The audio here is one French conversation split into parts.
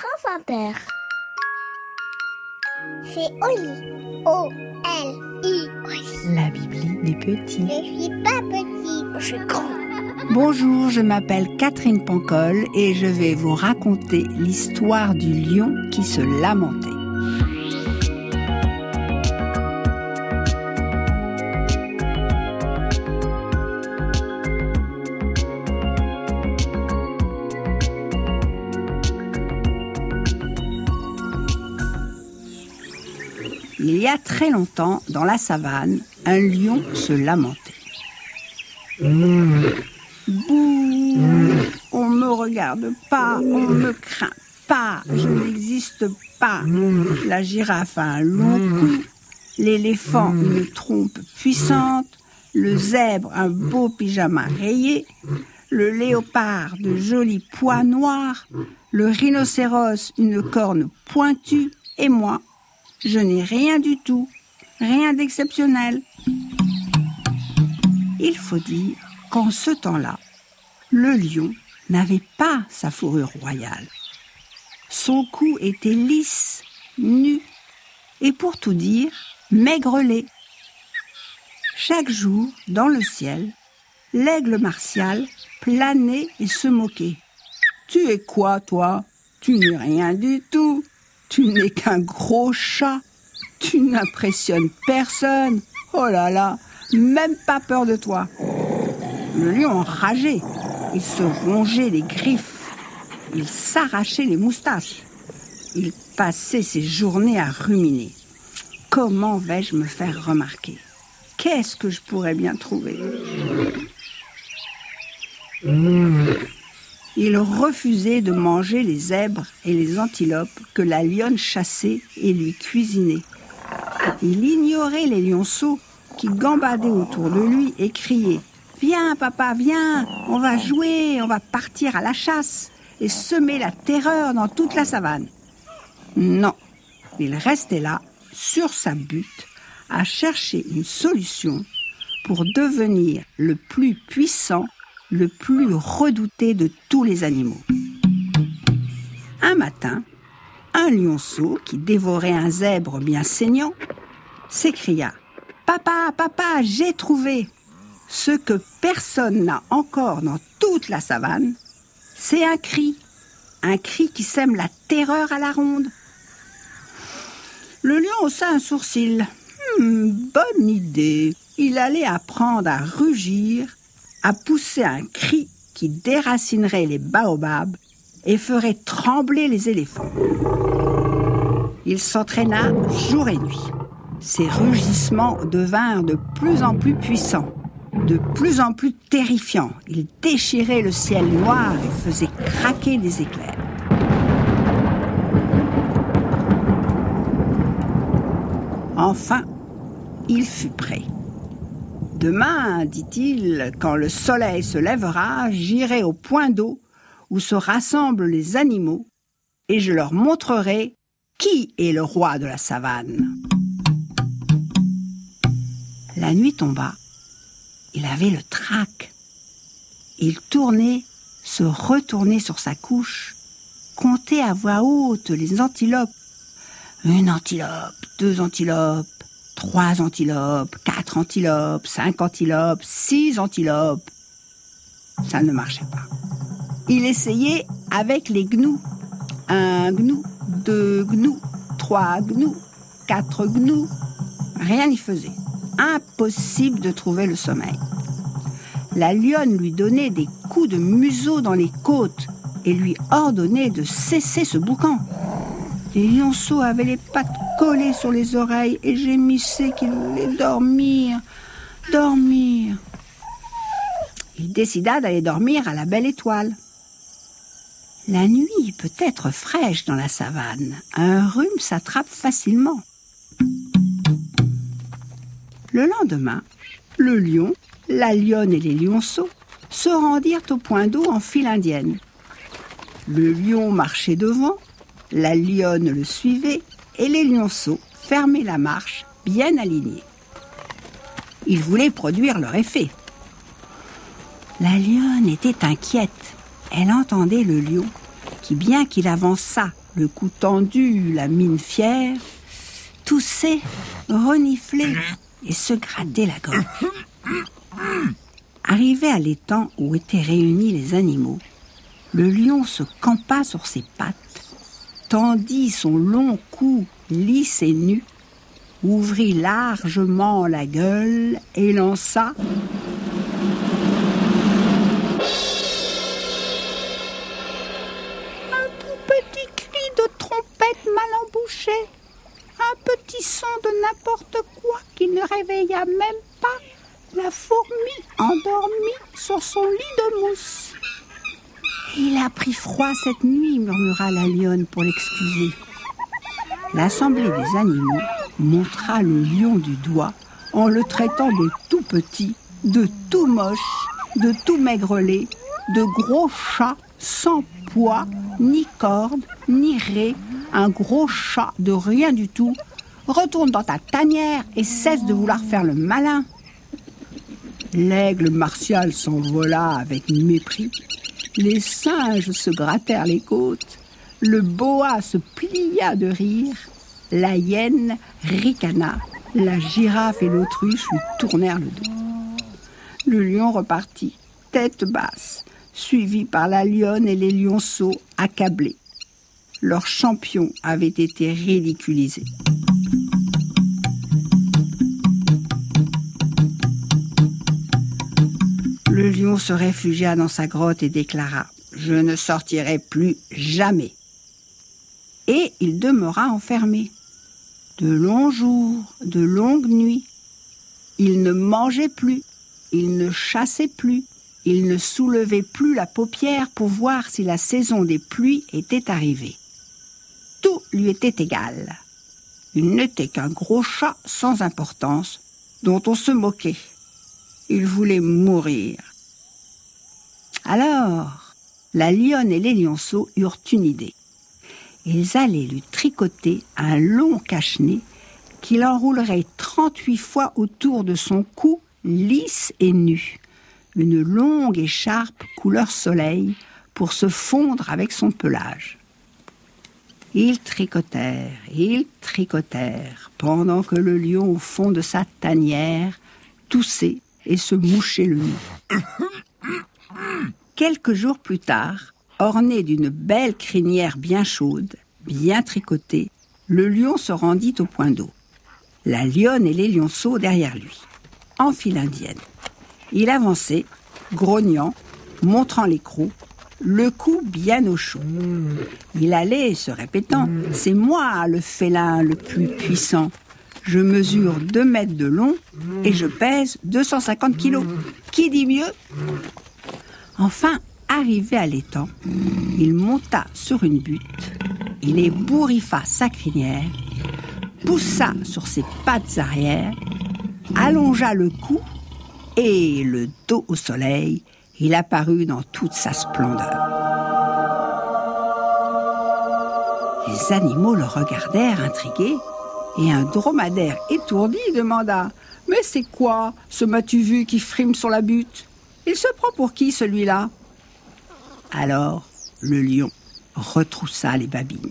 France Inter. C'est Oli. O-L-I. La Bibli des petits. Je suis pas petit, je suis grand. Bonjour, je m'appelle Catherine Pancol et je vais vous raconter l'histoire du lion qui se lamentait. Il y a très longtemps, dans la savane, un lion se lamentait. Bouh On me regarde pas, on me craint pas, je n'existe pas. La girafe a un long cou, l'éléphant une trompe puissante, le zèbre un beau pyjama rayé, le léopard de jolis pois noirs, le rhinocéros une corne pointue, et moi, je n'ai rien du tout, rien d'exceptionnel. Il faut dire qu'en ce temps-là, le lion n'avait pas sa fourrure royale. Son cou était lisse, nu, et pour tout dire, maigrelet. Chaque jour, dans le ciel, l'aigle martial planait et se moquait. Tu es quoi, toi? Tu n'es rien du tout. Tu n'es qu'un gros chat. Tu n'impressionnes personne. Oh là là, même pas peur de toi. Le lion enrageait. Il se rongeait les griffes. Il s'arrachait les moustaches. Il passait ses journées à ruminer. Comment vais-je me faire remarquer? Qu'est-ce que je pourrais bien trouver? Il refusait de manger les zèbres et les antilopes que la lionne chassait et lui cuisinait. Il ignorait les lionceaux qui gambadaient autour de lui et criaient Viens, papa, viens, on va jouer, on va partir à la chasse et semer la terreur dans toute la savane. Non, il restait là, sur sa butte, à chercher une solution pour devenir le plus puissant, le plus redouté de tous les animaux. Un matin, un lionceau qui dévorait un zèbre bien saignant s'écria Papa, papa, j'ai trouvé Ce que personne n'a encore dans toute la savane, c'est un cri, un cri qui sème la terreur à la ronde. Le lion haussa un sourcil. Hmm, bonne idée. Il allait apprendre à rugir, à pousser un cri qui déracinerait les baobabs et ferait trembler les éléphants. Il s'entraîna jour et nuit. Ses rugissements devinrent de plus en plus puissants, de plus en plus terrifiants. Il déchirait le ciel noir et faisait craquer des éclairs. Enfin, il fut prêt. Demain, dit-il, quand le soleil se lèvera, j'irai au point d'eau où se rassemblent les animaux et je leur montrerai qui est le roi de la savane. La nuit tomba. Il avait le trac. Il tournait, se retournait sur sa couche, comptait à voix haute les antilopes. Une antilope, deux antilopes, trois antilopes, quatre antilopes, cinq antilopes, six antilopes. Ça ne marchait pas. Il essayait avec les gnous. Un gnou, deux gnous, trois gnous, quatre gnous. Rien n'y faisait. Impossible de trouver le sommeil. La lionne lui donnait des coups de museau dans les côtes et lui ordonnait de cesser ce boucan. Les lionceaux avaient les pattes collées sur les oreilles et gémissaient qu'il voulait dormir, dormir. Il décida d'aller dormir à la belle étoile. La nuit peut être fraîche dans la savane. Un rhume s'attrape facilement. Le lendemain, le lion, la lionne et les lionceaux se rendirent au point d'eau en file indienne. Le lion marchait devant, la lionne le suivait et les lionceaux fermaient la marche bien alignés. Ils voulaient produire leur effet. La lionne était inquiète. Elle entendait le lion qui, bien qu'il avançât le cou tendu, la mine fière, tousser, renifler et se gratter la gorge. Arrivé à l'étang où étaient réunis les animaux, le lion se campa sur ses pattes, tendit son long cou lisse et nu, ouvrit largement la gueule et lança un tout petit cri de trompette mal embouché, un petit son de n'importe quoi qui ne réveilla même pas la fourmi endormie sur son lit de mousse. Il a pris froid cette nuit, murmura la lionne pour l'excuser. L'assemblée des animaux montra le lion du doigt en le traitant de tout petit, de tout moche, de tout maigrelet, de gros chat sans poids, ni corde, ni ré, un gros chat de rien du tout. Retourne dans ta tanière et cesse de vouloir faire le malin. L'aigle martial s'envola avec mépris. Les singes se grattèrent les côtes. Le boa se plia de rire. La hyène ricana. La girafe et l'autruche lui tournèrent le dos. Le lion repartit, tête basse, suivi par la lionne et les lionceaux accablés. Leur champion avait été ridiculisé. Le lion se réfugia dans sa grotte et déclara ⁇ Je ne sortirai plus jamais !⁇ Et il demeura enfermé. De longs jours, de longues nuits. Il ne mangeait plus, il ne chassait plus, il ne soulevait plus la paupière pour voir si la saison des pluies était arrivée. Tout lui était égal. Il n'était qu'un gros chat sans importance, dont on se moquait. Il voulait mourir. Alors, la lionne et les lionceaux eurent une idée. Ils allaient lui tricoter un long cache-nez qu'il enroulerait 38 fois autour de son cou, lisse et nu. Une longue écharpe couleur soleil pour se fondre avec son pelage. Ils tricotèrent, ils tricotèrent, pendant que le lion au fond de sa tanière toussait et se mouchait le nez. Quelques jours plus tard, orné d'une belle crinière bien chaude, bien tricotée, le lion se rendit au point d'eau. La lionne et les lionceaux derrière lui, en file indienne. Il avançait, grognant, montrant les crocs, le cou bien au chaud. Il allait se répétant C'est moi le félin le plus puissant. Je mesure 2 mètres de long et je pèse 250 kilos. Qui dit mieux? Enfin, arrivé à l'étang, il monta sur une butte, il ébouriffa sa crinière, poussa sur ses pattes arrière, allongea le cou et le dos au soleil, il apparut dans toute sa splendeur. Les animaux le regardèrent intrigués et un dromadaire étourdi demanda Mais c'est quoi ce m'as-tu vu qui frime sur la butte? Il se prend pour qui celui-là? Alors le lion retroussa les babines.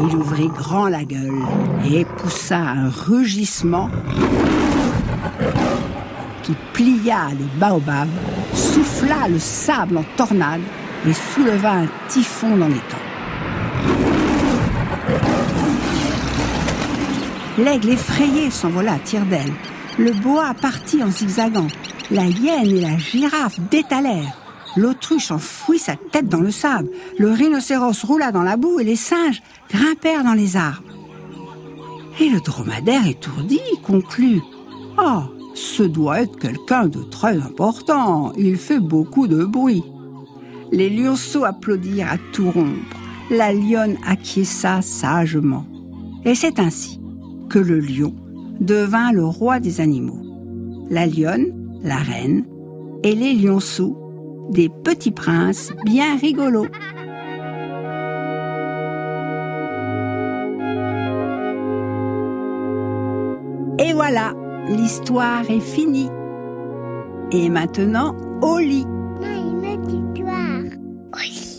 Il ouvrit grand la gueule et poussa un rugissement qui plia les baobabs, souffla le sable en tornade et souleva un typhon dans les temps. L'aigle effrayé s'envola à tire-d'aile. Le boa partit en zigzagant. La hyène et la girafe détalèrent. L'autruche enfouit sa tête dans le sable. Le rhinocéros roula dans la boue et les singes grimpèrent dans les arbres. Et le dromadaire étourdi conclut Ah, ce doit être quelqu'un de très important. Il fait beaucoup de bruit. Les lionceaux applaudirent à tout rompre. La lionne acquiesça sagement. Et c'est ainsi que le lion devint le roi des animaux. La lionne, la reine, et les lionceaux, des petits princes bien rigolos. Et voilà, l'histoire est finie. Et maintenant, au lit. Histoire. Oui.